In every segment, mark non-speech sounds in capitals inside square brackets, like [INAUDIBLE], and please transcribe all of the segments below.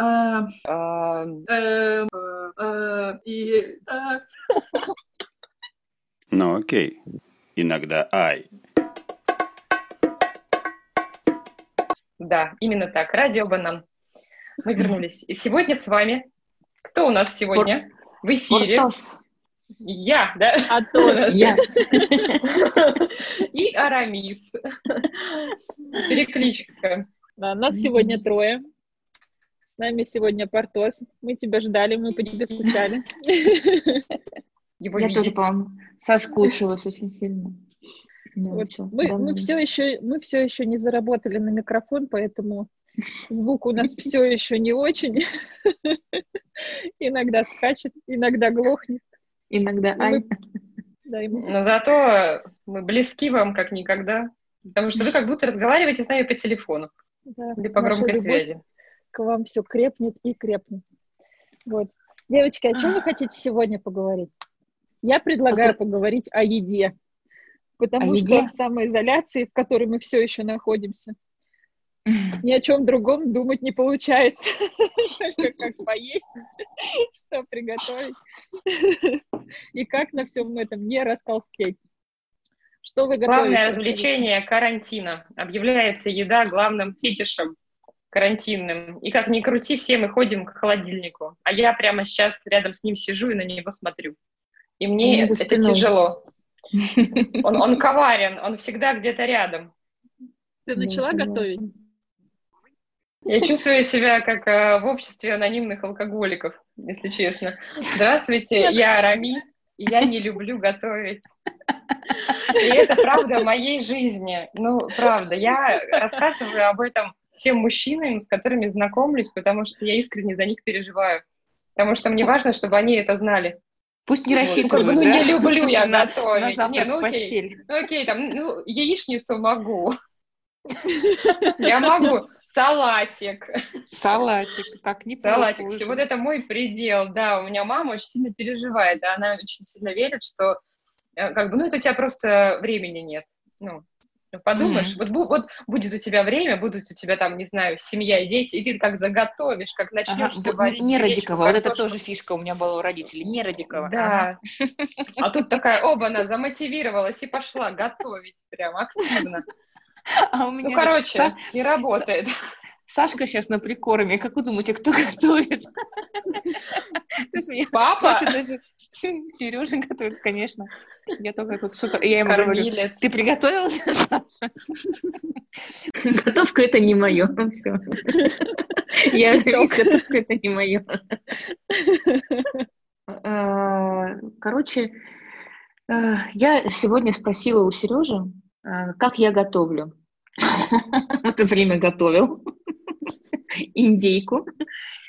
А, а, э, э, и... Ну окей. Иногда ай. Да, именно так. Радио Банан. Мы вернулись. И сегодня с вами... Кто у нас сегодня в эфире? Я, да? Атос. [LAUGHS] Я. И Арамис. Перекличка. Да, нас сегодня трое. С нами сегодня Портос. Мы тебя ждали, мы по тебе скучали. [LAUGHS] Его Я тоже, по-моему, соскучилась очень сильно. Ну, Вот мы, мы все еще мы все еще не заработали на микрофон, поэтому звук у нас все еще не очень. [LAUGHS] Иногда скачет, иногда глохнет. Иногда ай. Но зато мы близки вам как никогда. Потому что вы как будто разговариваете с нами по телефону или по громкой связи. К вам все крепнет и крепнет. Вот. Девочки, о чем вы хотите сегодня поговорить? Я предлагаю поговорить о еде. Потому О что еде? в самоизоляции, в которой мы все еще находимся, [LAUGHS] ни о чем другом думать не получается. [LAUGHS] Только как поесть, что приготовить и как на всем этом не растолстеть. Что вы готовите? Главное развлечение карантина. Объявляется еда главным фетишем карантинным. И как ни крути, все мы ходим к холодильнику. А я прямо сейчас рядом с ним сижу и на него смотрю. И мне это спиной. тяжело. [LAUGHS] Он, он коварен, он всегда где-то рядом. Ты начала готовить? Я чувствую себя как э, в обществе анонимных алкоголиков, если честно. Здравствуйте, я Рамис, и я не люблю готовить. И это правда моей жизни. Ну, правда, я рассказываю об этом тем мужчинам, с которыми знакомлюсь, потому что я искренне за них переживаю. Потому что мне важно, чтобы они это знали. Пусть не рассчитывают, Ну, да? не люблю я [LAUGHS] готовить. На Не, завтрак ну в окей. постель. Ну, окей, там, ну, яичницу могу. [LAUGHS] Я могу. Салатик. Салатик, как не Салатик. Все, вот это мой предел. Да, у меня мама очень сильно переживает. и Она очень сильно верит, что э, как бы, ну, это у тебя просто времени нет. Ну, ну, подумаешь, вот, бу- вот будет у тебя время, будут у тебя там, не знаю, семья и дети, и ты как заготовишь, как начнешь все варить. не Радикова, вот это тоже фишка у меня была у родителей, не Радикова. Да. А тут такая, оба, она замотивировалась и пошла готовить прям активно. [LAUGHS] А у меня Ну, короче, не работает. Сашка сейчас на прикорме. Как вы думаете, кто [LAUGHS] готовит? Папа, [LAUGHS] Сережа готовит, конечно. Я только тут с утра, я ему говорю, ты приготовил, [LAUGHS] Саша? Готовка это не мое. Все. Я готовка это не мое. Короче, э, я сегодня спросила у Сережи, э, как я готовлю. В это время готовил индейку.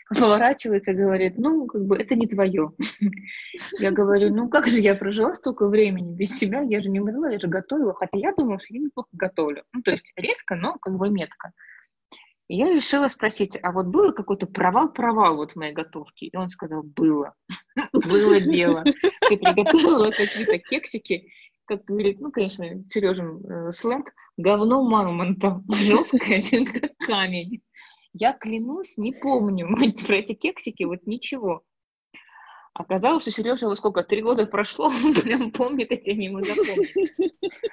Поворачивается и говорит, ну, как бы, это не твое. Я говорю, ну, как же я прожила столько времени без тебя, я же не умерла, я же готовила, хотя я думала, что я неплохо готовлю. Ну, то есть редко, но как бы метко. И я решила спросить, а вот было какой-то провал-провал вот в моей готовке? И он сказал, было. Было дело. Ты приготовила какие-то кексики, как говорит, ну, конечно, Сережин э, сленг, говно мамонта, жесткое, как [LAUGHS] камень. Я клянусь, не помню [LAUGHS] про эти кексики, вот ничего. Оказалось, что Сережа, вот сколько, три года прошло, [LAUGHS] он прям помнит эти, запомнить. [LAUGHS]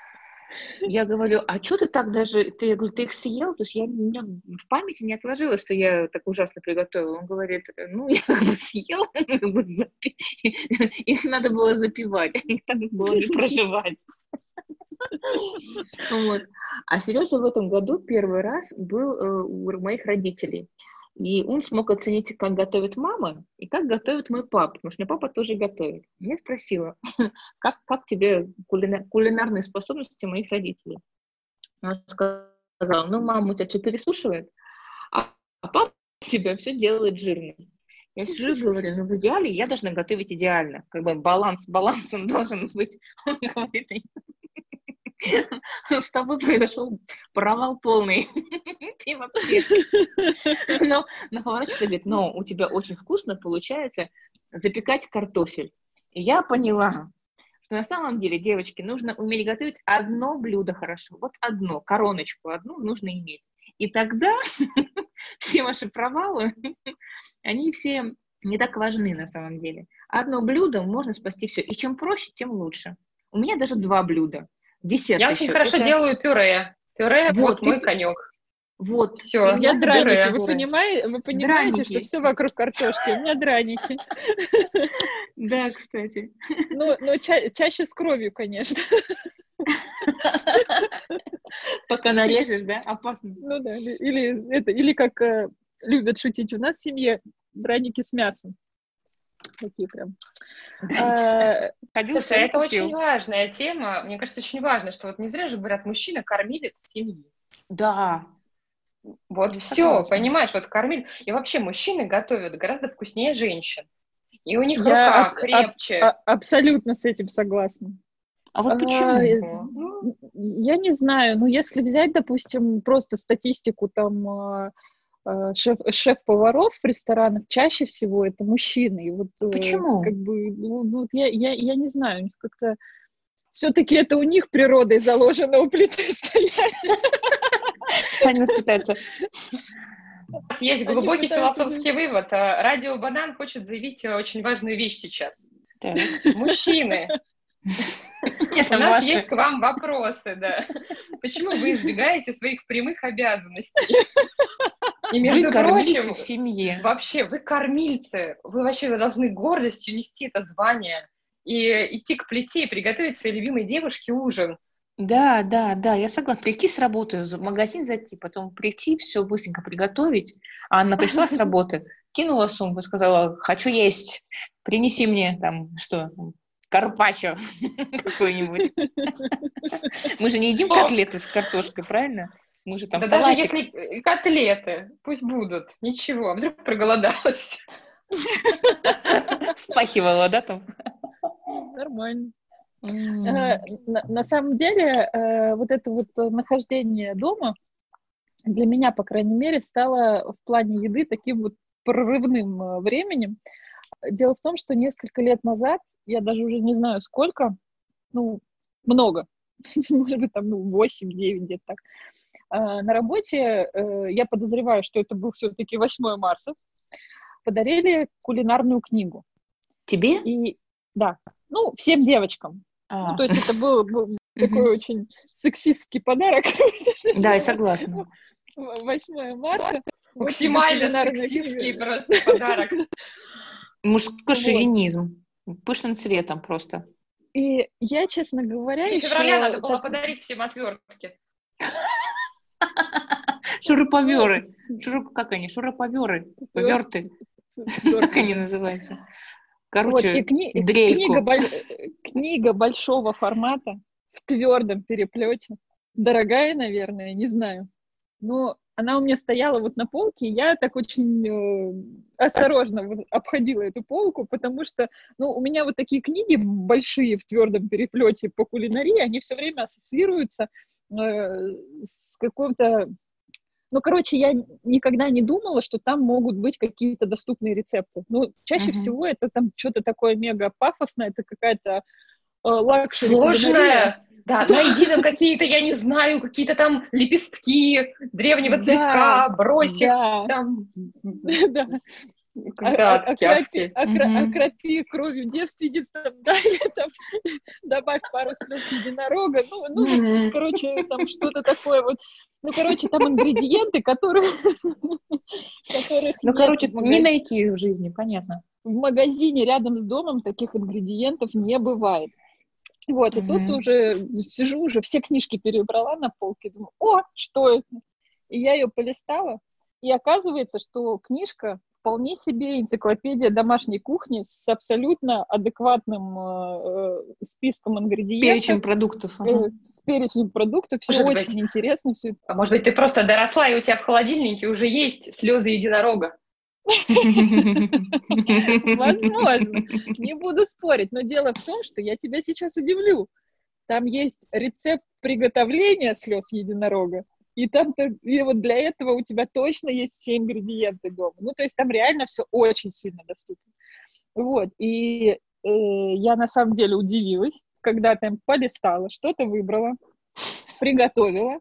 Я говорю, а что ты так даже, ты, я говорю, ты их съел? То есть я, у меня в памяти не отложилось, что я так ужасно приготовила. Он говорит, ну, я как бы запи- их надо было запивать, их надо было не проживать. [LAUGHS] Вот. А Сережа в этом году первый раз был э, у моих родителей. И он смог оценить, как готовит мама и как готовит мой папа, потому что мой папа тоже готовит. Я спросила, [LAUGHS] как, как тебе кулина- кулинарные способности моих родителей? Он сказал, ну, мама у тебя что, пересушивает? А, а папа у тебя все делает жирным. Я сижу и говорю, ну, в идеале я должна готовить идеально. Как бы баланс, баланс он должен быть. [LAUGHS] Он говорит, [LAUGHS] с тобой произошел провал полный. [LAUGHS] Ты вообще... [LAUGHS] Но, поворачивается и говорит, но у тебя очень вкусно получается запекать картофель. И я поняла, что на самом деле, девочки, нужно уметь готовить одно блюдо хорошо. Вот одно, короночку одну нужно иметь. И тогда все ваши провалы, они все не так важны на самом деле. Одно блюдо можно спасти все. И чем проще, тем лучше. У меня даже два блюда. Десерт Я еще. очень хорошо Это- делаю пюре. Пюре Вот, вот, мой ты- конек. Вот. Всё. И У меня я драники. Вы, понимаете, вы понимаете, Драники. что все вокруг картошки. У меня драники. Да, кстати. Ну, но ча- чаще с кровью, конечно. Пока нарежешь, да? Опасно. Ну да, или, или это, или как э, любят шутить у нас в семье, драники с мясом. Такие прям. А, Ходил, Слушай, это очень важная тема. Мне кажется, очень важно, что вот не зря же говорят, мужчина кормилец семьи. Да. Вот Я все, согласна. понимаешь, вот кормили. И вообще мужчины готовят гораздо вкуснее женщин. И у них Я рука аб- крепче. а- абсолютно с этим согласна. А вот А, почему? э, Ну, Я не знаю, ну если взять, допустим, просто статистику там а, а, шеф, шеф-поваров в ресторанах, чаще всего это мужчины. И вот, э, Почему? Как бы, ну, ну, вот я, я, я не знаю, у них как-то все-таки это у них природой заложено у плиты [LAUGHS] стоять. Они нас пытаются. Есть глубокий философский вывод. А, Радио Банан хочет заявить э, очень важную вещь сейчас. Мужчины, [LAUGHS] Это у нас ваши. есть к вам вопросы, да. Почему вы избегаете своих прямых обязанностей? [LAUGHS] И, между Вы прочим, в семье. вообще, вы кормильцы, вы вообще должны гордостью нести это звание и идти к плите и приготовить своей любимой девушке ужин. Да, да, да, я согласна. Прийти с работы, в магазин зайти, потом прийти, все быстренько приготовить. А Анна пришла с работы, кинула сумку и сказала, хочу есть, принеси мне там, что, карпаччо [LAUGHS] какой-нибудь. [LAUGHS] Мы же не едим котлеты с картошкой, правильно? Мы же там да даже салатик. если э, котлеты, пусть будут, ничего, а вдруг проголодалась. [LAUGHS] Впахивала, да, там? Нормально. Э, На, самом деле, э, вот это вот нахождение дома для меня, по крайней мере, стало в плане еды таким вот прорывным временем. Дело в том, что несколько лет назад, я даже уже не знаю сколько, ну, много, [LAUGHS] может быть, там, ну, 8-9 где-то так, э, на работе, э, я подозреваю, что это был все-таки 8 марта, подарили кулинарную книгу. Тебе? И, да, ну, всем девочкам. А, Ну, то есть это был, был [LAUGHS] такой очень сексистский подарок. [LAUGHS] Да, я согласна. 8 марта. Максимально сексистский просто подарок. Мужской шовинизм. Пышным цветом просто. И я, честно говоря, 3 еще... февраля надо было так- подарить всем отвертки. [LAUGHS] Шуруповеры. Шуруп... Как они? Шуруповеры. Поверты. [LAUGHS] Как они называются? Вот, Короче, и кни- и дрельку. книга, боль- книга большого формата в твердом переплете. Дорогая, наверное, не знаю. Но она у меня стояла вот на полке, и я так очень э, осторожно вот обходила эту полку, потому что, ну, у меня вот такие книги большие в твердом переплете по кулинарии, они все время ассоциируются э, с каким-то ну, короче, я никогда не думала, что там могут быть какие-то доступные рецепты. Ну, чаще Мгм. всего это там что-то такое мега пафосное, это какая-то luxury Сложная. кулинария. Да, найди там какие-то, я не знаю, какие-то там лепестки древнего Да, цветка, брось их да. там. [LAUGHS] Да. Гадки, Окропи, адские. окро- Мгм. окропи кровью девственниц, там, [LAUGHS] да, или там добавь пару слез единорога, ну, ну, короче, там что-то такое вот. Ну, короче, там ингредиенты, которые... [LAUGHS] которых Ну, короче, не найти их в жизни, понятно. в магазине рядом с домом таких ингредиентов не бывает. Вот, и тут Мгм. уже сижу, уже все книжки перебрала на полке, думаю, о, что это? И я ее полистала, и оказывается, что книжка вполне себе энциклопедия домашней кухни с абсолютно адекватным э, э, списком ингредиентов, Перечень продуктов. э, ага. с перечнем продуктов, все Может очень интересно, все А может быть, ты просто доросла, и у тебя в холодильнике уже есть слезы единорога. Возможно, не буду спорить, но дело в том, что я тебя сейчас удивлю. Там есть рецепт приготовления слез единорога, и там и вот для этого у тебя точно есть все ингредиенты дома. Ну, то есть там реально все очень сильно доступно. Вот, и э, я на самом деле удивилась, когда там полистала, что-то выбрала, приготовила,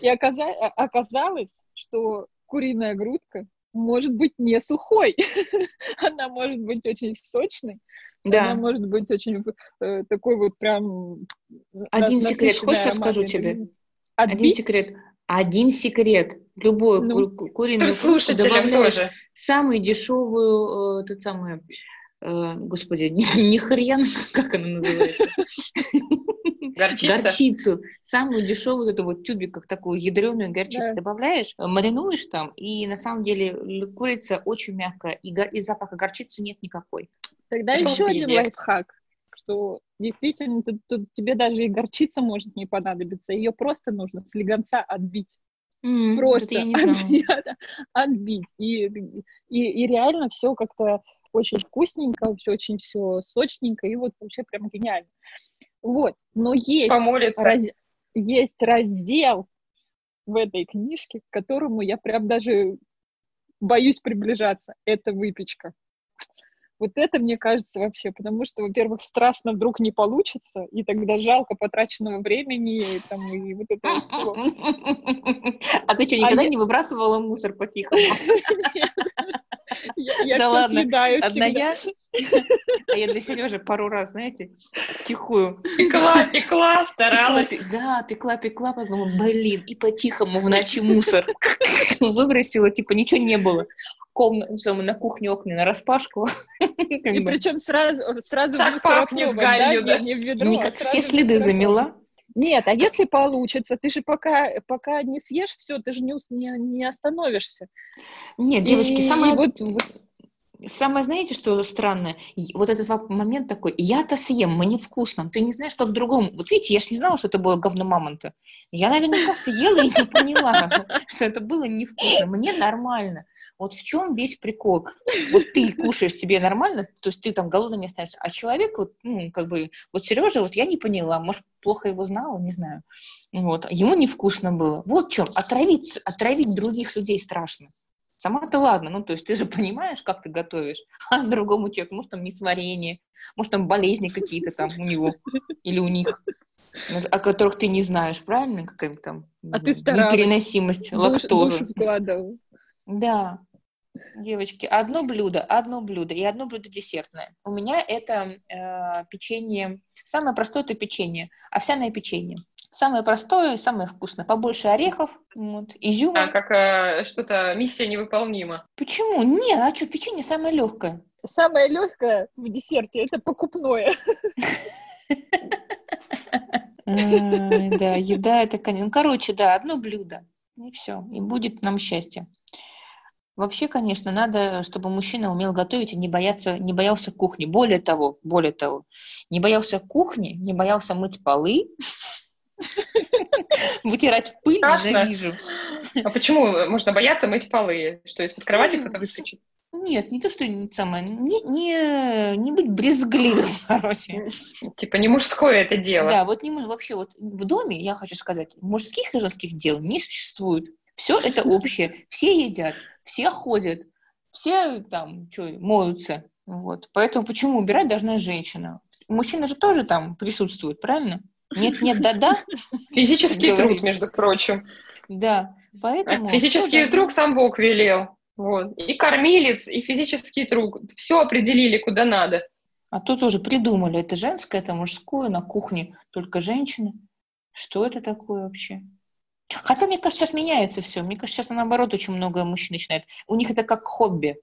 и оказа- а- оказалось, что куриная грудка может быть не сухой. [LAUGHS] Она может быть очень сочной. Да. Она может быть очень э, такой вот прям... Один секрет, хочешь, я скажу тебе? Отбить? Один секрет. Один секрет. Любую ну, ку- куриную грудку добавляешь тоже. самую дешевую, э, тот самый, э, господи, не, [LAUGHS] не хрен, как она называется? [LAUGHS] Горчица? Горчицу. Самую дешевую, эту вот тюбик, такую ядреную горчицу да. добавляешь, маринуешь там, и на самом деле курица очень мягкая, и, и запаха горчицы нет никакой. Тогда Это еще один лайфхак, что действительно тут, тут тебе даже и горчица может не понадобиться, ее просто нужно с легонца отбить. Mm, просто отбить, отбить. И, и, и реально все как-то очень вкусненько, все очень все сочненько, и вот вообще прям гениально. Вот, но есть, раз, есть раздел в этой книжке, к которому я прям даже боюсь приближаться. Это выпечка. Вот это, мне кажется, вообще, потому что, во-первых, страшно вдруг не получится, и тогда жалко потраченного времени, и, там, и вот это вот всего. [LAUGHS] А ты что, никогда а не выбрасывала мусор по-тихому? [LAUGHS] Я, да ладно, одна я, [LAUGHS] а я для Сережи пару раз, знаете, тихую. Пекла, пекла, старалась. да, пекла, пекла, потом, блин, и по-тихому в ночи мусор [LAUGHS] выбросила, типа ничего не было. Комнату, на кухне окна на распашку. [LAUGHS] И причем сразу, сразу пахнет гарью, да? Не в ведро, Никак все следы замела. Нет, а если получится, ты же пока, пока не съешь все, ты же не, не, не остановишься. Нет, девочки, и, самое... И вот, вот Самое, знаете, что странное? Вот этот момент такой, я-то съем, мне вкусно, ты не знаешь, как другому. Вот видите, я же не знала, что это было говно мамонта. Я наверняка съела и не поняла, [LAUGHS] что это было невкусно. Мне нормально. Вот в чем весь прикол? Вот ты кушаешь, тебе нормально, то есть ты там голодным не останешься, а человек, вот, ну, как бы, вот Сережа, вот я не поняла, может, плохо его знала, не знаю. Вот, ему невкусно было. Вот в чем, отравить, отравить других людей страшно. Сама-то ладно, ну, то есть ты же [LAUGHS] понимаешь, как ты готовишь, а другому человеку, может, там несварение, может, там болезни какие-то там у него или у них, о которых ты не знаешь, правильно? Какая там а ты старалась. непереносимость лактозы. Да. Девочки, одно блюдо, одно блюдо и одно блюдо десертное. У меня это э, печенье, самое простое это печенье, овсяное печенье. Самое простое, самое вкусное. Побольше орехов, вот, изюма. А, как э, что-то миссия невыполнима. Почему? Нет, а что, печенье самое легкое. Самое легкое в десерте это покупное. Да, еда это, конечно. Ну, короче, да, одно блюдо. И все. И будет нам счастье. Вообще, конечно, надо, чтобы мужчина умел готовить и не, бояться, не боялся кухни. Более того, более того, не боялся кухни, не боялся мыть полы, Вытирать пыль ненавижу. А почему можно бояться мыть полы? Что, из-под кровати кто-то выскочит? Нет, не то, что самое, не, не, не быть брезгливым, [LAUGHS] короче. Типа не мужское это дело. Да, вот не вообще вот в доме, я хочу сказать, мужских и женских дел не существует. Все это [LAUGHS] общее. Все едят, все ходят, все там что, моются. Вот. Поэтому почему убирать должна женщина? Мужчина же тоже там присутствует, правильно? Нет, нет, да-да. Физический труд, между прочим. Да, поэтому... Физический труд сам Бог велел. Вот. И кормилец, и физический труд. Все определили, куда надо. А тут уже придумали, это женское, это мужское, на кухне только женщины. Что это такое вообще? Хотя, мне кажется, сейчас меняется все. Мне кажется, сейчас наоборот очень много мужчин начинает. У них это как хобби.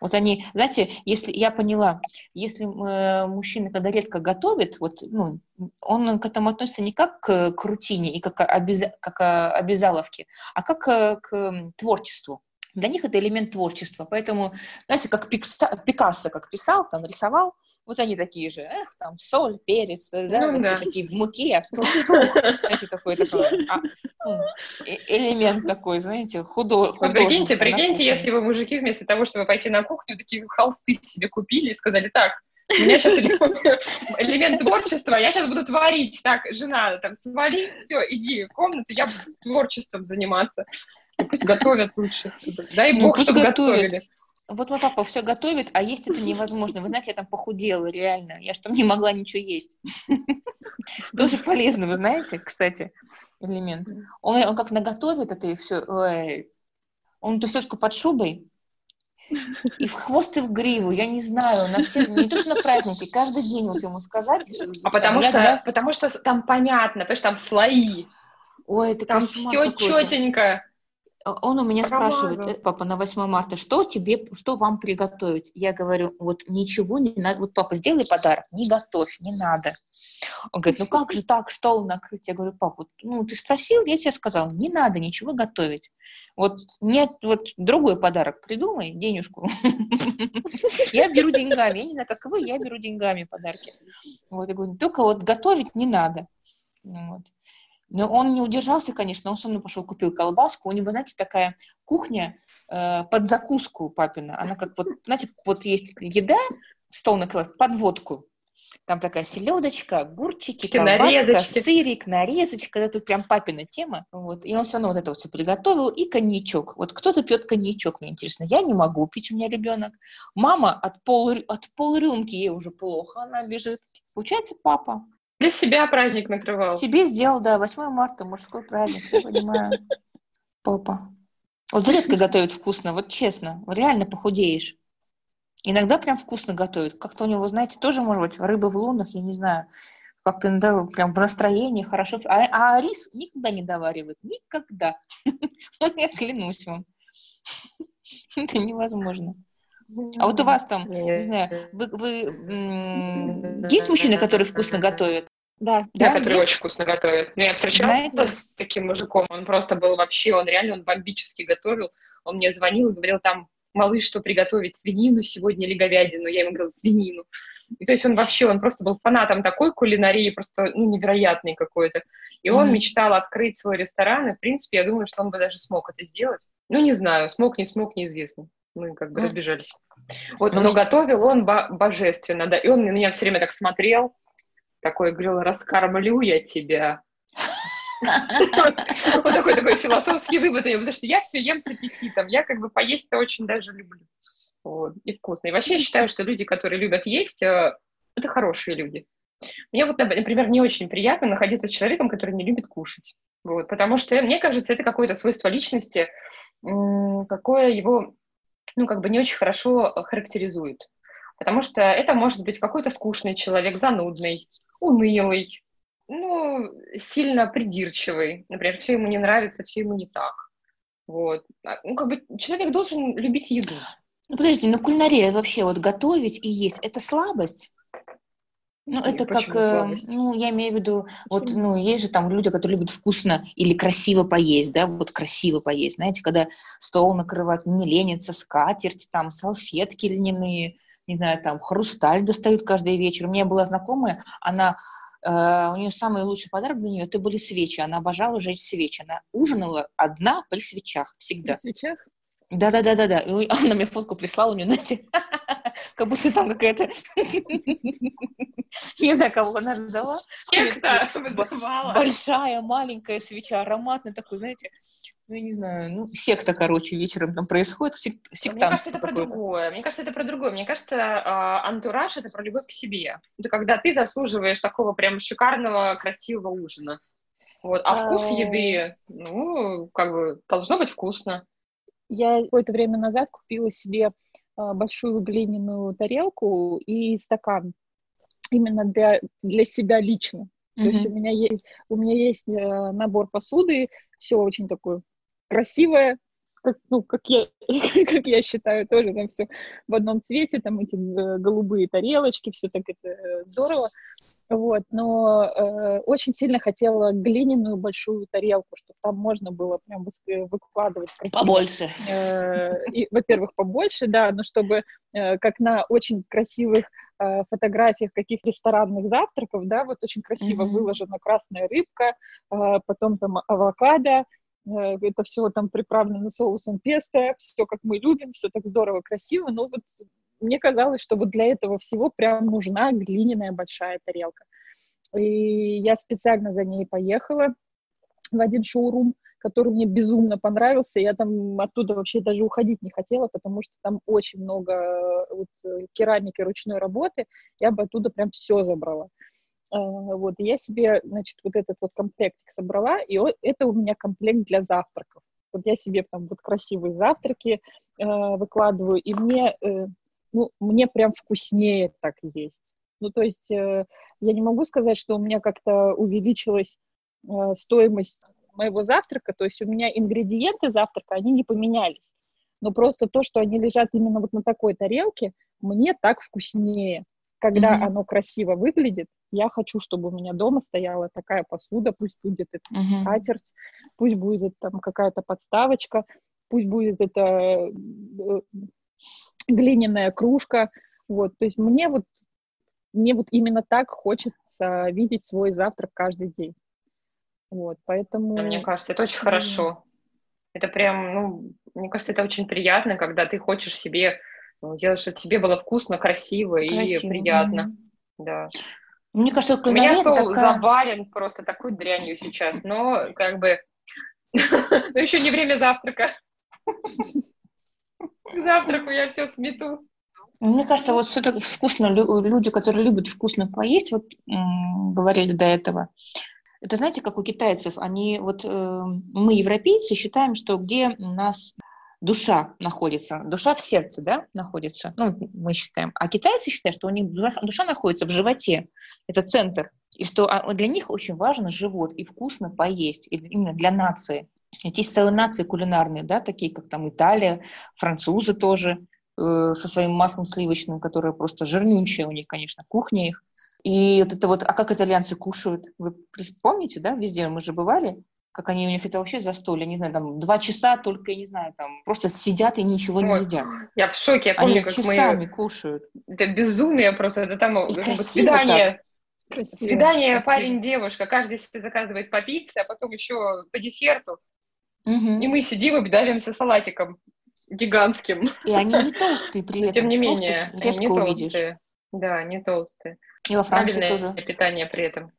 Вот они, знаете, если я поняла, если э, мужчина, когда редко готовит, вот, ну, он к этому относится не как к, к рутине и как, обяз, как обязаловке, а как к, к творчеству. Для них это элемент творчества. Поэтому, знаете, как Пикассо, как писал, там рисовал, вот они такие же, эх, там, соль, перец, да, ну, вот да. все такие в муке, знаете, такой, такой а, ну, э, элемент такой, знаете, худо, Прикиньте, прикиньте, если вы, мужики, вместо того, чтобы пойти на кухню, такие холсты себе купили и сказали, так, у меня сейчас элемент творчества, я сейчас буду творить. Так, жена, там, свали, все, иди в комнату, я буду творчеством заниматься. Пусть готовят лучше. Дай ну, бог, чтобы готовили. Вот мой папа все готовит, а есть это невозможно. Вы знаете, я там похудела, реально. Я что, не могла ничего есть. [LAUGHS] Тоже полезно, вы знаете, кстати, элемент. Он, он как наготовит это и все. Он тусует под шубой, и в хвост, и в гриву, я не знаю, на все, не то, что на праздники, каждый день вот ему сказать. А потому что, для... потому что там понятно, потому что там слои. Ой, это там все четенько. Он у меня Промазал. спрашивает, «Э, папа, на 8 марта, что тебе, что вам приготовить? Я говорю, вот ничего не надо, вот папа, сделай подарок, не готовь, не надо. Он говорит, ну как же так, стол накрыть? Я говорю, папа, ну ты спросил, я тебе сказал, не надо ничего готовить. Вот нет, вот другой подарок придумай, денежку. [LAUGHS] Я беру деньгами, я не знаю, как вы, я беру деньгами подарки. Вот, я говорю, только вот готовить не надо. Вот. Но он не удержался, конечно, он со мной пошел, купил колбаску. У него, знаете, такая кухня э, под закуску папина. Она как вот, знаете, вот есть еда, стол накрывает, под водку. Там такая селедочка, огурчики, колбаска, нарезочки. сырик, нарезочка. Это прям папина тема. Вот. И он все равно вот это вот все приготовил. И коньячок. Вот кто-то пьет коньячок, мне интересно. Я не могу пить, у меня ребенок. Мама от пол, от пол рюмки ей уже плохо, она бежит. Получается, папа. Для себя праздник накрывал. Себе сделал, да, 8 марта, мужской праздник, я понимаю. Папа. Вот редко готовит вкусно, вот честно, реально похудеешь. Иногда прям вкусно готовит. Как-то у него, знаете, тоже, может быть, рыба в лунах, я не знаю. Как-то иногда прям в настроении хорошо. А, а рис никогда не доваривает. Никогда. [LAUGHS] Я клянусь вам. [LAUGHS] Это невозможно. А вот у вас там, не знаю, вы, вы есть мужчины, которые вкусно готовят? Да, да, да который есть? очень вкусно готовит. Ну, я встречалась Знаете? с таким мужиком, он просто был вообще, он реально, он бомбически готовил. Он мне звонил и говорил, там, малыш, что приготовить, свинину сегодня или говядину? Я ему говорила, свинину. И то есть он вообще, он просто был фанатом такой кулинарии, просто ну, невероятный какой-то. И он мечтал открыть свой ресторан, и, в принципе, я думаю, что он бы даже смог это сделать. Ну, не знаю, смог, не смог, неизвестно. Мы как бы mm-hmm. разбежались. Вот, но, но готовил он божественно, да, и он на меня все время так смотрел, такой говорил, раскормлю я тебя. [LAUGHS] Вот такой такой философский вывод у него, потому что я все ем с аппетитом, я как бы поесть-то очень даже люблю. Вот, и вкусно. И вообще я считаю, что люди, которые любят есть, э, это хорошие люди. Мне вот, например, не очень приятно находиться с человеком, который не любит кушать. Вот, потому что, мне кажется, это какое-то свойство личности, какое его, ну, как бы не очень хорошо характеризует. Потому что это может быть какой-то скучный человек, занудный, унылый, ну, сильно придирчивый. Например, все ему не нравится, все ему не так. Вот. А, ну, как бы человек должен любить еду. Ну, подожди, ну кулинария вообще, вот готовить и есть, это слабость? Ну, Нет, это как, э, ну, я имею в виду, вот, ну, есть же там люди, которые любят вкусно или красиво поесть, да, вот красиво поесть, знаете, когда стол накрывать, не ленится, скатерть, там, салфетки льняные, не знаю, там, хрусталь достают каждый вечер. У меня была знакомая, она Uh, у нее самый лучший подарок для нее это были свечи. Она обожала жечь свечи. Она ужинала одна при свечах всегда. При свечах? Да, да, да, да, да. Она мне фотку прислала, у нее, знаете, [LAUGHS] как будто там какая-то... [LAUGHS] Не знаю, кого она ждала. Большая, маленькая свеча, ароматная такой, знаете, ну, я не знаю, ну, секта, короче, вечером там происходит, сект, Мне кажется, это про другое. Мне кажется, это про другое. Мне кажется, а, антураж — это про любовь к себе. Это когда ты заслуживаешь такого прям шикарного, красивого ужина. Вот. А вкус а. еды, ну, как бы, должно быть вкусно. Я какое-то время назад купила себе а, большую глиняную тарелку и стакан именно для, для себя лично. Mm-hmm. То есть у меня есть, у меня есть э, набор посуды, все очень такое красивое, как, ну, как я, [LAUGHS] как я считаю, тоже там все в одном цвете, там эти э, голубые тарелочки, все так это э, здорово. Вот, но э, очень сильно хотела глиняную большую тарелку, чтобы там можно было прям выкладывать красиво. Побольше. Э, и, во-первых, побольше, да, но чтобы э, как на очень красивых э, фотографиях каких ресторанных завтраков, да, вот очень красиво mm-hmm. выложена красная рыбка, э, потом там авокадо, э, это все там приправлено соусом песто, все как мы любим, все так здорово, красиво, но вот мне казалось, что вот для этого всего прям нужна глиняная большая тарелка. И я специально за ней поехала в один шоурум, который мне безумно понравился. Я там оттуда вообще даже уходить не хотела, потому что там очень много э, вот, э, керамики ручной работы. Я бы оттуда прям все забрала. А, вот, я себе, значит, вот этот вот комплектик собрала, и это у меня комплект для завтраков. Вот я себе там вот красивые завтраки э, выкладываю, и мне, э, ну, мне прям вкуснее так есть. Ну, то есть э, я не могу сказать, что у меня как-то увеличилась э, стоимость моего завтрака, то есть у меня ингредиенты завтрака, они не поменялись. Но просто то, что они лежат именно вот на такой тарелке, мне так вкуснее. Когда mm-hmm. оно красиво выглядит, я хочу, чтобы у меня дома стояла такая посуда, пусть будет это mm-hmm. скатерть, пусть будет там какая-то подставочка, пусть будет это э, глиняная кружка. Вот, то есть мне вот мне вот именно так хочется видеть свой завтрак каждый день. Вот, поэтому... Мне кажется, это очень mm. хорошо. Это прям, ну, мне кажется, это очень приятно, когда ты хочешь себе ну, делать, чтобы тебе было вкусно, красиво, красиво. и приятно. Да. Мне кажется, У меня стол такая... завален просто такой дрянью сейчас, но как бы... [LAUGHS] Но еще не время завтрака. К завтраку я все смету. Мне кажется, вот все-таки вкусно, люди, которые любят вкусно поесть, вот говорили до этого, это знаете, как у китайцев, они вот э, мы, европейцы, считаем, что где нас душа находится, душа в сердце, да, находится, ну, мы считаем, а китайцы считают, что у них душа находится в животе, это центр, и что а, для них очень важно живот и вкусно поесть, и именно для нации. Есть целые нации кулинарные, да, такие как там Италия, французы тоже, Э, со своим маслом сливочным, которое просто жирнючее у них, конечно, кухня их. И вот это вот, а как итальянцы кушают? Вы помните, да, везде мы же бывали, как они у них это вообще застолье, не знаю, там два часа только, я не знаю, там просто сидят и ничего Ой, не едят. Я в шоке, я помню, они как часами мы... кушают. Это безумие просто, это там и вот, свидание. Красиво, Свидание красиво. парень-девушка, каждый себе заказывает по пицце, а потом еще по десерту. Угу. И мы сидим и давимся салатиком гигантским. И они не толстые при этом. Тем не менее, они не толстые. Да, не толстые. И во Франции тоже. питание при этом.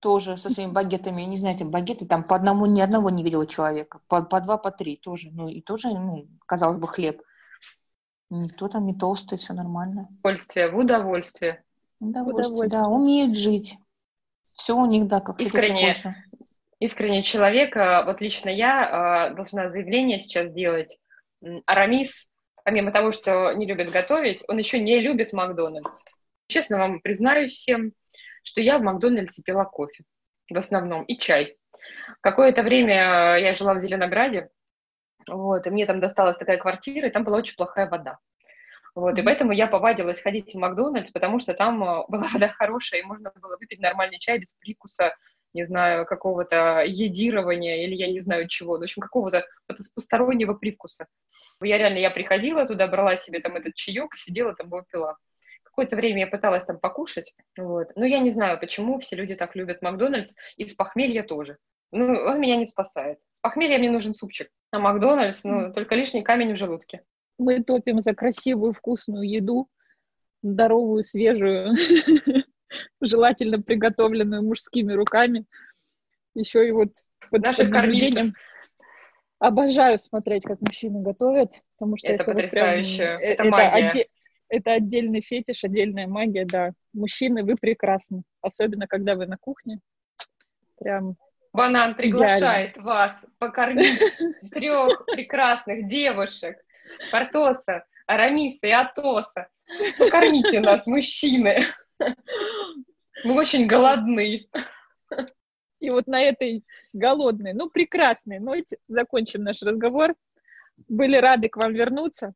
Тоже со своими багетами. Я не знаю, там багеты, там по одному, ни одного не видела человека. По, по два, по три тоже. Ну, и тоже, ну, казалось бы, хлеб. Никто там не толстый, все нормально. Удовольствие, в удовольствие. Удовольствие, удовольствие. да, умеют жить. Все у них, да, как Искренне, искренне человека, вот лично я э, должна заявление сейчас делать Арамис, помимо того, что не любит готовить, он еще не любит Макдональдс. Честно вам признаюсь всем, что я в Макдональдсе пила кофе в основном и чай. Какое-то время я жила в Зеленограде, вот, и мне там досталась такая квартира, и там была очень плохая вода. Вот, и поэтому я повадилась ходить в Макдональдс, потому что там э, [LAUGHS] была вода хорошая, и можно было выпить нормальный чай без прикуса не знаю, какого-то едирования или я не знаю чего, в общем, какого-то постороннего привкуса. Я реально, я приходила туда, брала себе там этот чаек, сидела там его пила. Какое-то время я пыталась там покушать, вот. Но я не знаю, почему все люди так любят Макдональдс, и с похмелья тоже. Ну, он меня не спасает. С похмелья мне нужен супчик. А Макдональдс, ну, только лишний камень в желудке. Мы топим за красивую, вкусную еду, здоровую, свежую. [LAUGHS] желательно приготовленную мужскими руками. Еще и вот под нашим кормильцем. Обожаю смотреть, как мужчины готовят, потому что это, это потрясающе. Вот прям, это, это магия. Отде- это отдельный фетиш, отдельная магия, да. Мужчины, вы прекрасны, особенно когда вы на кухне. Прям Банан приглашает идеально. вас покормить трех прекрасных девушек, Портоса, Арамиса и Атоса. Покормите нас, мужчины. Мы очень голодны. И вот на этой голодной, ну, прекрасной ноте закончим наш разговор. Были рады к вам вернуться.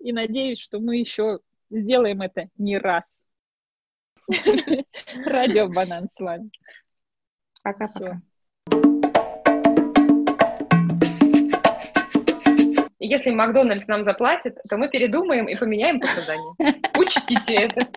И надеюсь, что мы еще сделаем это не раз. [LAUGHS] Радио Банан с вами. Пока-пока. Если Макдональдс нам заплатит, то мы передумаем и поменяем показания. [LAUGHS] Учтите это.